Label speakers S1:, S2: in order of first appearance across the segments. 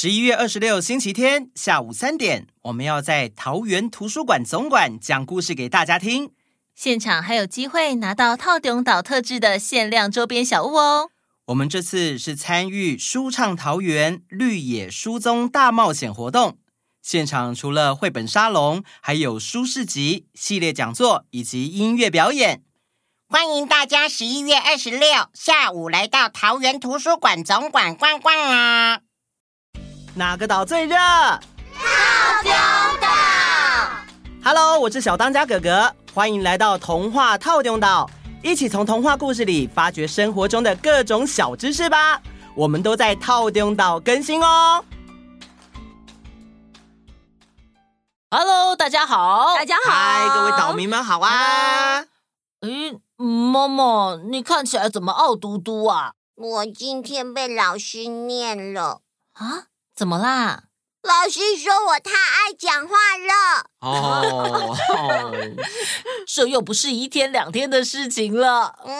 S1: 十一月二十六星期天下午三点，我们要在桃园图书馆总馆讲故事给大家听。
S2: 现场还有机会拿到套顶岛特制的限量周边小物哦。
S1: 我们这次是参与舒畅桃园绿野书踪大冒险活动，现场除了绘本沙龙，还有书市集、系列讲座以及音乐表演。
S3: 欢迎大家十一月二十六下午来到桃园图书馆总馆逛逛啊！
S1: 哪个岛最热？
S4: 套丁岛。
S1: Hello，我是小当家哥哥，欢迎来到童话套丁岛，一起从童话故事里发掘生活中的各种小知识吧。我们都在套丁岛更新哦。
S2: Hello，大家好，
S4: 大家好，
S1: 嗨，各位岛民们好啊。
S2: 嗯，妈妈，你看起来怎么傲嘟嘟啊？
S4: 我今天被老师念了
S2: 啊？怎么啦？
S4: 老师说我太爱讲话了。
S1: 哦，
S2: 这又不是一天两天的事情了。
S4: 嗯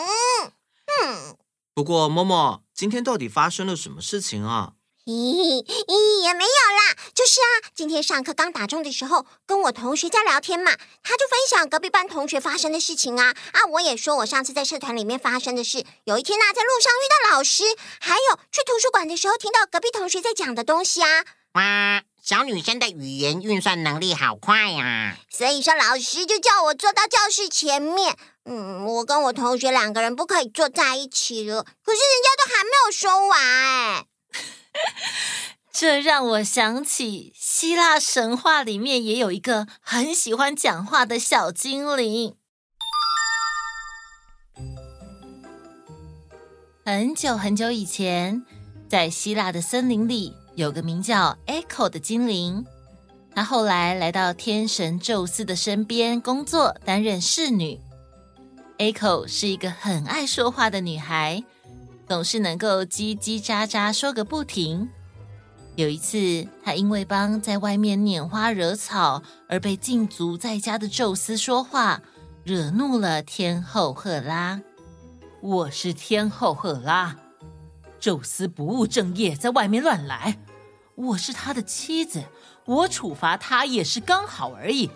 S4: 嗯。
S1: 不过，默默，今天到底发生了什么事情啊？
S4: 咦咦，也没有啦，就是啊，今天上课刚打钟的时候，跟我同学在聊天嘛，他就分享隔壁班同学发生的事情啊啊，我也说我上次在社团里面发生的事。有一天呢，在路上遇到老师，还有去图书馆的时候听到隔壁同学在讲的东西啊。
S3: 哇，小女生的语言运算能力好快呀！
S4: 所以说老师就叫我坐到教室前面。嗯，我跟我同学两个人不可以坐在一起了，可是人家都还没有说完哎。
S2: 这让我想起希腊神话里面也有一个很喜欢讲话的小精灵。很久很久以前，在希腊的森林里，有个名叫 Echo 的精灵。她后来来到天神宙斯的身边工作，担任侍女。Echo 是一个很爱说话的女孩。总是能够叽叽喳喳说个不停。有一次，他因为帮在外面拈花惹草而被禁足在家的宙斯说话，惹怒了天后赫拉。我是天后赫拉，宙斯不务正业，在外面乱来。我是他的妻子，我处罚他也是刚好而已。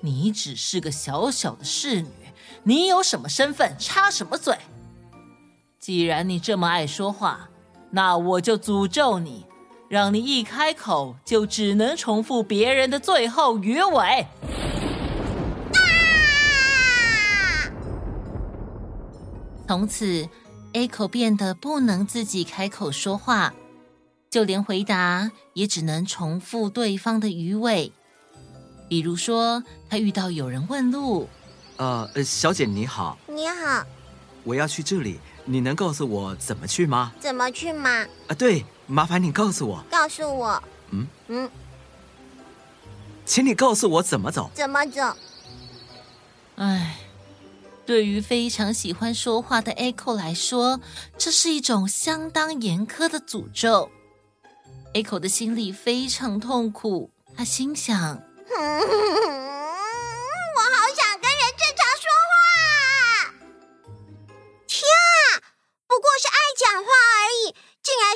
S2: 你只是个小小的侍女，你有什么身份，插什么嘴？既然你这么爱说话，那我就诅咒你，让你一开口就只能重复别人的最后鱼尾。啊！从此，Echo 变得不能自己开口说话，就连回答也只能重复对方的鱼尾。比如说，他遇到有人问路，
S1: 呃，小姐你好，
S4: 你好，
S1: 我要去这里。你能告诉我怎么去吗？
S4: 怎么去吗？
S1: 啊，对，麻烦你告诉我。
S4: 告诉我。
S1: 嗯
S4: 嗯，
S1: 请你告诉我怎么走。
S4: 怎么走？
S2: 哎，对于非常喜欢说话的 Echo 来说，这是一种相当严苛的诅咒。Echo 的心里非常痛苦，他心想。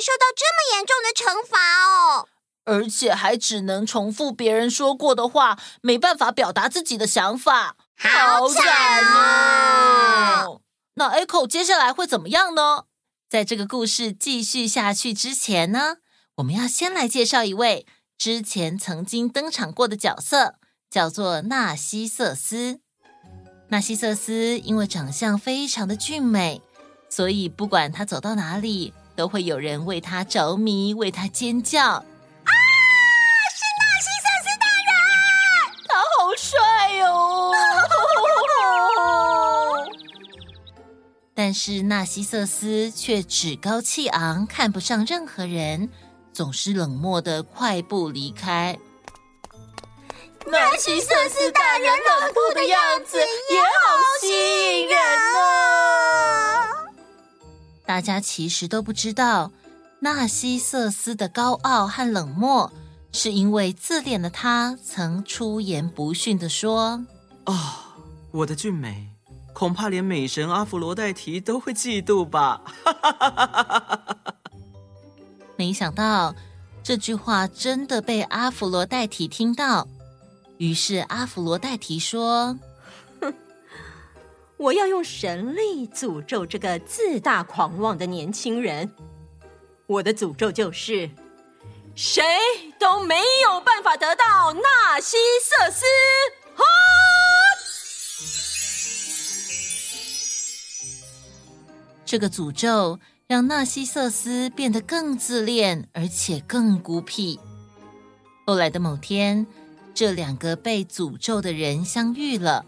S4: 受到这么严重的惩罚哦，
S2: 而且还只能重复别人说过的话，没办法表达自己的想法，
S4: 好惨哦！
S2: 那 Echo 接下来会怎么样呢？在这个故事继续下去之前呢，我们要先来介绍一位之前曾经登场过的角色，叫做纳西瑟斯。纳西瑟斯因为长相非常的俊美，所以不管他走到哪里。都会有人为他着迷，为他尖叫。啊！
S4: 是纳西瑟斯大人，
S2: 他好帅哦！但是纳西瑟斯却趾高气昂，看不上任何人，总是冷漠的快步离开。纳西瑟斯大人冷酷的样子也好大家其实都不知道，纳西瑟斯的高傲和冷漠，是因为自恋的他曾出言不逊地说：“
S1: 啊、哦，我的俊美，恐怕连美神阿佛罗代提都会嫉妒吧。”
S2: 没想到，这句话真的被阿弗罗代提听到，于是阿弗罗代提说：“
S5: 哼，我要用神力诅咒这个自大狂妄的年轻人。我的诅咒就是，谁都没有办法得到纳西瑟斯。”！
S2: 这个诅咒。让纳西瑟斯变得更自恋，而且更孤僻。后来的某天，这两个被诅咒的人相遇了，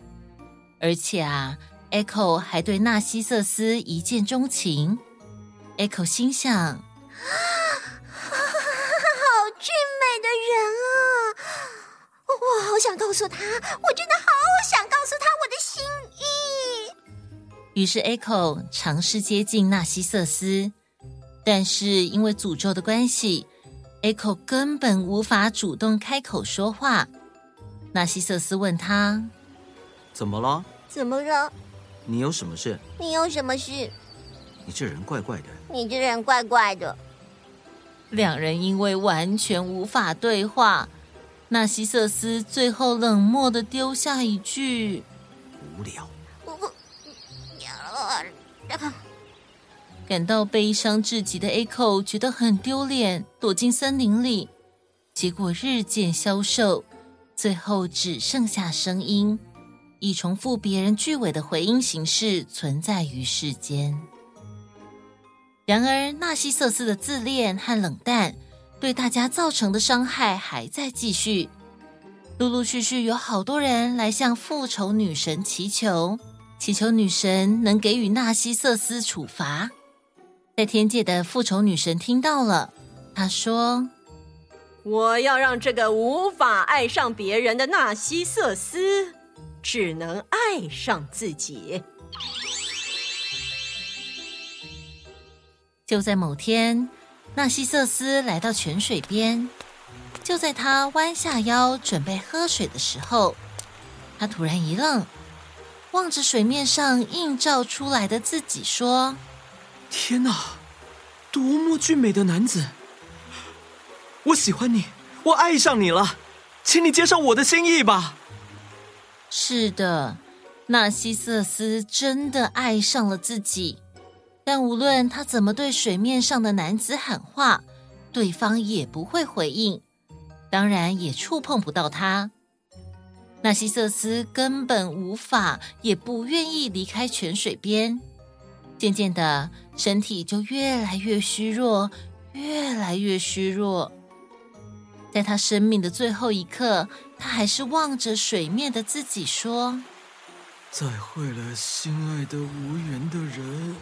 S2: 而且啊，Echo 还对纳西瑟斯一见钟情。Echo 心想：啊，
S4: 好俊美的人啊！我好想告诉他，我真的好想告诉他我的心意。
S2: 于是，Echo 尝试接近纳西瑟斯，但是因为诅咒的关系，Echo 根本无法主动开口说话。纳西瑟斯问他：“
S1: 怎么了？
S4: 怎么了？
S1: 你有什么事？
S4: 你有什么事？
S1: 你这人怪怪的。
S4: 你这人怪怪的。”
S2: 两人因为完全无法对话，纳西瑟斯最后冷漠的丢下一句：“
S1: 无聊。”
S2: 感到悲伤至极的 Echo 觉得很丢脸，躲进森林里。结果日渐消瘦，最后只剩下声音，以重复别人句尾的回音形式存在于世间。然而，纳西瑟斯的自恋和冷淡对大家造成的伤害还在继续。陆陆续续有好多人来向复仇女神祈求。祈求女神能给予纳西瑟斯处罚。在天界的复仇女神听到了，她说：“
S5: 我要让这个无法爱上别人的纳西瑟斯，只能爱上自己。”
S2: 就在某天，纳西瑟斯来到泉水边，就在他弯下腰准备喝水的时候，他突然一愣。望着水面上映照出来的自己，说：“
S1: 天哪，多么俊美的男子！我喜欢你，我爱上你了，请你接受我的心意吧。”
S2: 是的，纳西瑟斯真的爱上了自己，但无论他怎么对水面上的男子喊话，对方也不会回应，当然也触碰不到他。纳西瑟斯根本无法，也不愿意离开泉水边。渐渐的，身体就越来越虚弱，越来越虚弱。在他生命的最后一刻，他还是望着水面的自己说：“
S1: 再会了，心爱的无缘的人，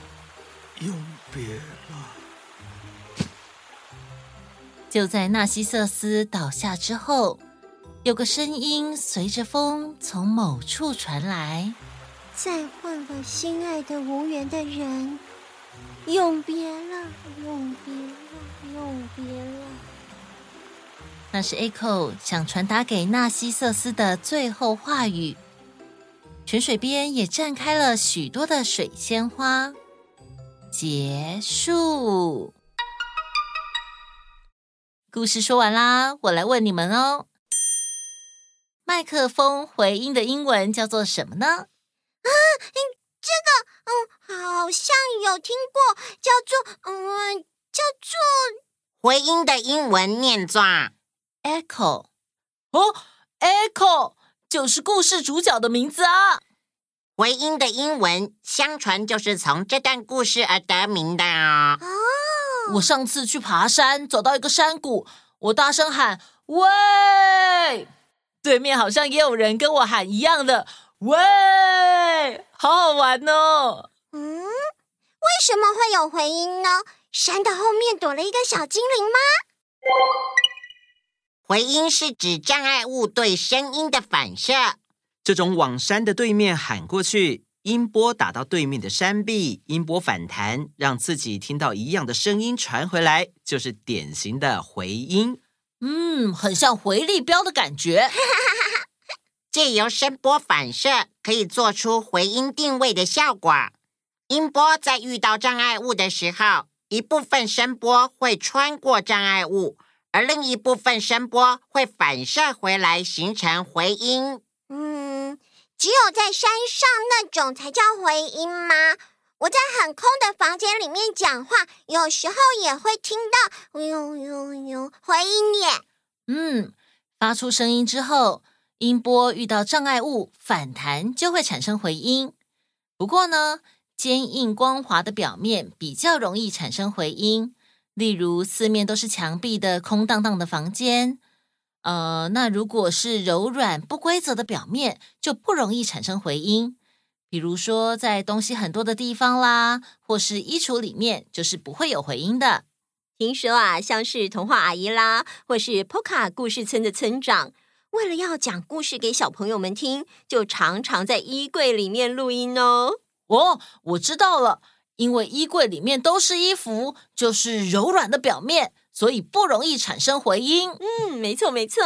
S1: 永别了。”
S2: 就在纳西瑟斯倒下之后。有个声音随着风从某处传来：“
S4: 再会了心爱的无缘的人，永别了，永别了，永别了。”
S2: 那是 Echo 想传达给纳西瑟斯的最后话语。泉水边也绽开了许多的水仙花。结束。故事说完啦，我来问你们哦。麦克风回音的英文叫做什么呢？
S4: 啊，这个，嗯，好像有听过，叫做，嗯，叫做
S3: 回音的英文念作
S2: echo。哦，echo 就是故事主角的名字啊。
S3: 回音的英文相传就是从这段故事而得名的哦。
S2: 哦，我上次去爬山，走到一个山谷，我大声喊：“喂！”对面好像也有人跟我喊一样的“喂”，好好玩哦。
S4: 嗯，为什么会有回音呢？山的后面躲了一个小精灵吗？
S3: 回音是指障碍物对声音的反射。
S1: 这种往山的对面喊过去，音波打到对面的山壁，音波反弹，让自己听到一样的声音传回来，就是典型的回音。
S2: 嗯，很像回力镖的感觉。
S3: 借由声波反射，可以做出回音定位的效果。音波在遇到障碍物的时候，一部分声波会穿过障碍物，而另一部分声波会反射回来，形成回音。
S4: 嗯，只有在山上那种才叫回音吗？我在很空的房间里面讲话，有时候也会听到呦呦呦回音耶。
S2: 嗯，发出声音之后，音波遇到障碍物反弹，就会产生回音。不过呢，坚硬光滑的表面比较容易产生回音，例如四面都是墙壁的空荡荡的房间。呃，那如果是柔软不规则的表面，就不容易产生回音。比如说，在东西很多的地方啦，或是衣橱里面，就是不会有回音的。
S5: 听说啊，像是童话阿姨啦，或是波卡故事村的村长，为了要讲故事给小朋友们听，就常常在衣柜里面录音哦。
S2: 哦，我知道了，因为衣柜里面都是衣服，就是柔软的表面，所以不容易产生回音。
S5: 嗯，没错没错。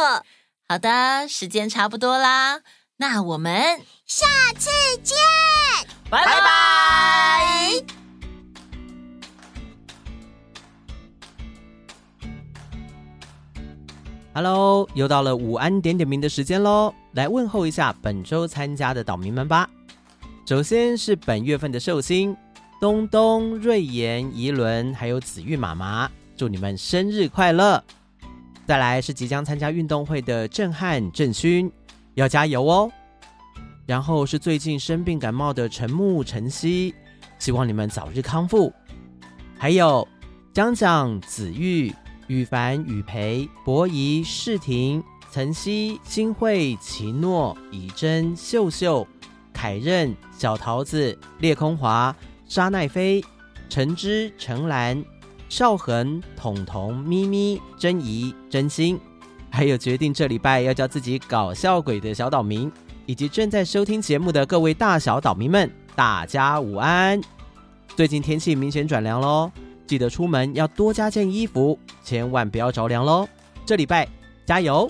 S2: 好的，时间差不多啦。那我们
S4: 下次见，
S2: 拜拜。
S1: Hello，又到了午安点点名的时间喽，来问候一下本周参加的岛民们吧。首先是本月份的寿星东东、瑞妍、怡伦，还有子玉妈妈，祝你们生日快乐。再来是即将参加运动会的震撼郑勋。要加油哦！然后是最近生病感冒的陈木、陈曦，希望你们早日康复。还有江江、子玉、羽凡、雨培、博仪、世婷、岑曦、新慧、奇诺、以真、秀秀、凯任、小桃子、裂空华、沙奈飞、陈芝、陈兰、少恒、彤彤、咪咪、珍怡、真心。还有决定这礼拜要叫自己搞笑鬼的小岛民，以及正在收听节目的各位大小岛民们，大家午安！最近天气明显转凉喽，记得出门要多加件衣服，千万不要着凉喽！这礼拜加油！